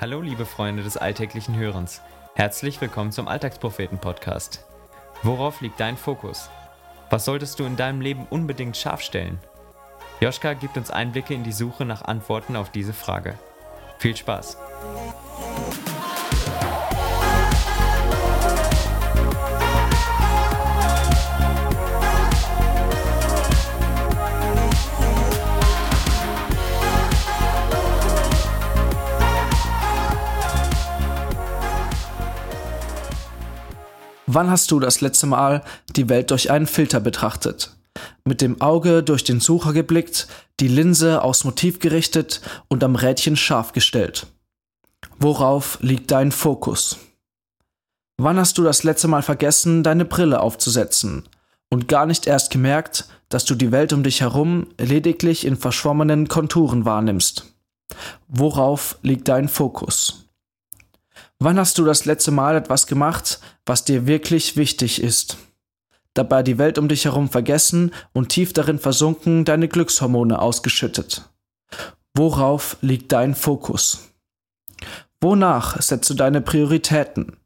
Hallo liebe Freunde des alltäglichen Hörens. Herzlich willkommen zum Alltagspropheten-Podcast. Worauf liegt dein Fokus? Was solltest du in deinem Leben unbedingt scharf stellen? Joschka gibt uns Einblicke in die Suche nach Antworten auf diese Frage. Viel Spaß! Wann hast du das letzte Mal die Welt durch einen Filter betrachtet? Mit dem Auge durch den Sucher geblickt, die Linse aus Motiv gerichtet und am Rädchen scharf gestellt. Worauf liegt dein Fokus? Wann hast du das letzte Mal vergessen, deine Brille aufzusetzen und gar nicht erst gemerkt, dass du die Welt um dich herum lediglich in verschwommenen Konturen wahrnimmst? Worauf liegt dein Fokus? Wann hast du das letzte Mal etwas gemacht, was dir wirklich wichtig ist? Dabei die Welt um dich herum vergessen und tief darin versunken deine Glückshormone ausgeschüttet. Worauf liegt dein Fokus? Wonach setzt du deine Prioritäten?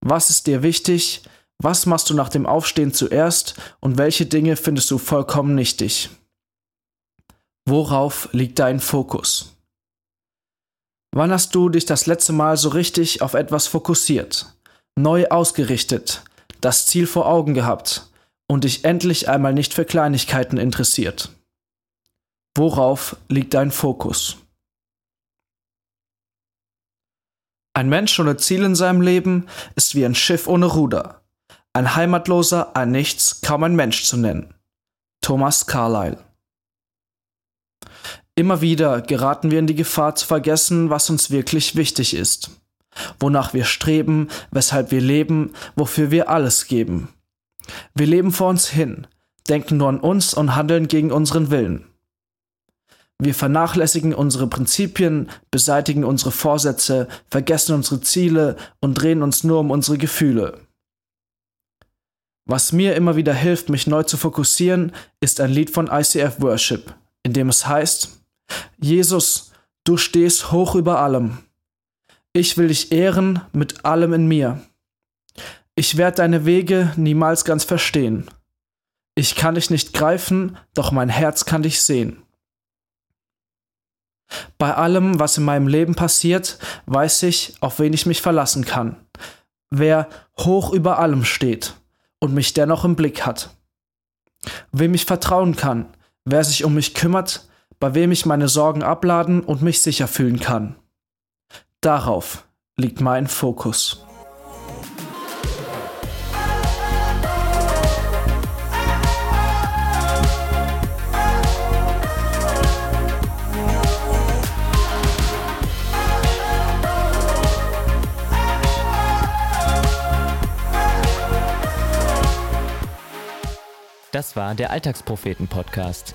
Was ist dir wichtig? Was machst du nach dem Aufstehen zuerst und welche Dinge findest du vollkommen nichtig? Worauf liegt dein Fokus? Wann hast du dich das letzte Mal so richtig auf etwas fokussiert, neu ausgerichtet, das Ziel vor Augen gehabt und dich endlich einmal nicht für Kleinigkeiten interessiert? Worauf liegt dein Fokus? Ein Mensch ohne Ziel in seinem Leben ist wie ein Schiff ohne Ruder. Ein Heimatloser, ein Nichts, kaum ein Mensch zu nennen. Thomas Carlyle Immer wieder geraten wir in die Gefahr zu vergessen, was uns wirklich wichtig ist, wonach wir streben, weshalb wir leben, wofür wir alles geben. Wir leben vor uns hin, denken nur an uns und handeln gegen unseren Willen. Wir vernachlässigen unsere Prinzipien, beseitigen unsere Vorsätze, vergessen unsere Ziele und drehen uns nur um unsere Gefühle. Was mir immer wieder hilft, mich neu zu fokussieren, ist ein Lied von ICF Worship, in dem es heißt, Jesus, du stehst hoch über allem. Ich will dich ehren mit allem in mir. Ich werde deine Wege niemals ganz verstehen. Ich kann dich nicht greifen, doch mein Herz kann dich sehen. Bei allem, was in meinem Leben passiert, weiß ich, auf wen ich mich verlassen kann. Wer hoch über allem steht und mich dennoch im Blick hat. Wem ich vertrauen kann, wer sich um mich kümmert, bei wem ich meine Sorgen abladen und mich sicher fühlen kann. Darauf liegt mein Fokus. Das war der Alltagspropheten-Podcast.